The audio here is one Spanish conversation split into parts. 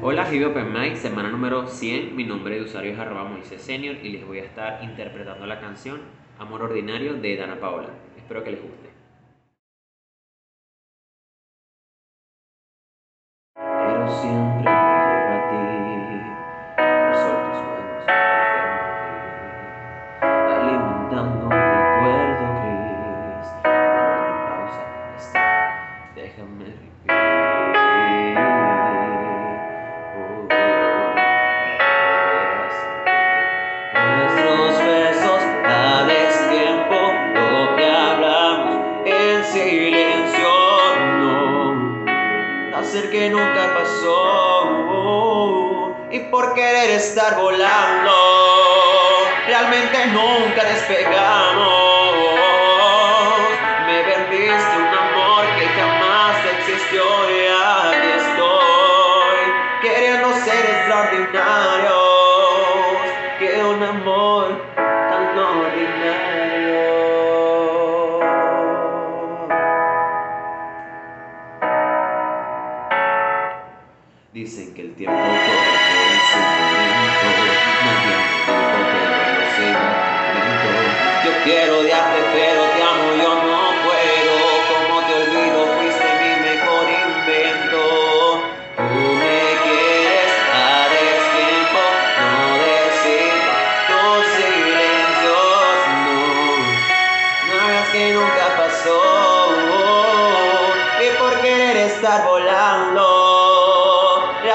Hola, Hibi Open Mic, semana número 100. Mi nombre de usuario es arroba Moisés Senior y les voy a estar interpretando la canción Amor Ordinario de Dana Paola. Espero que les guste. Pero siempre a ti, solo tus manos me alimentando un recuerdo gris. Pausa déjame vivir. Hacer que nunca pasó. Y por querer estar volando realmente nunca despegamos. Me vendiste un amor que jamás existió y aquí estoy queriendo ser extraordinario Dicen que el tiempo corre en su momento, Yo quiero odiarte pero te amo, yo no puedo, como te olvido, fuiste mi mejor invento. Tú me quieres a destiempo, no decir tus silencios, no, no hagas que nunca pasó, y por querer estar volando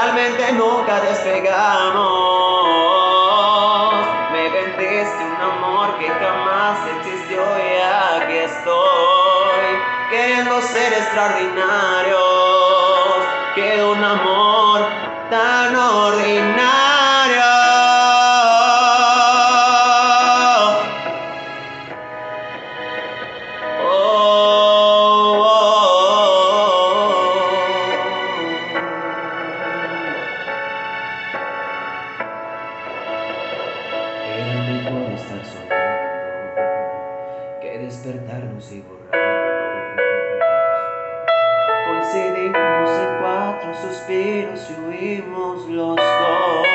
realmente nunca despegamos. Me vendiste un amor que jamás existió y aquí estoy queriendo ser extraordinarios. Que un amor despertarnos y borrarnos. Coincidimos en cuatro suspiros y huimos los dos.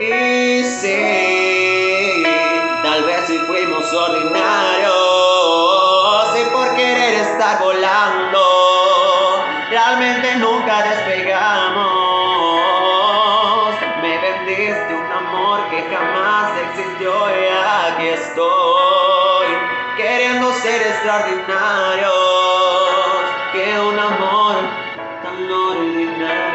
Y sí, tal vez si fuimos ordinarios y por querer estar volando, realmente nunca despegamos. Me vendiste un amor que jamás existió y aquí estoy extraordinarios que un amor tan ordinario.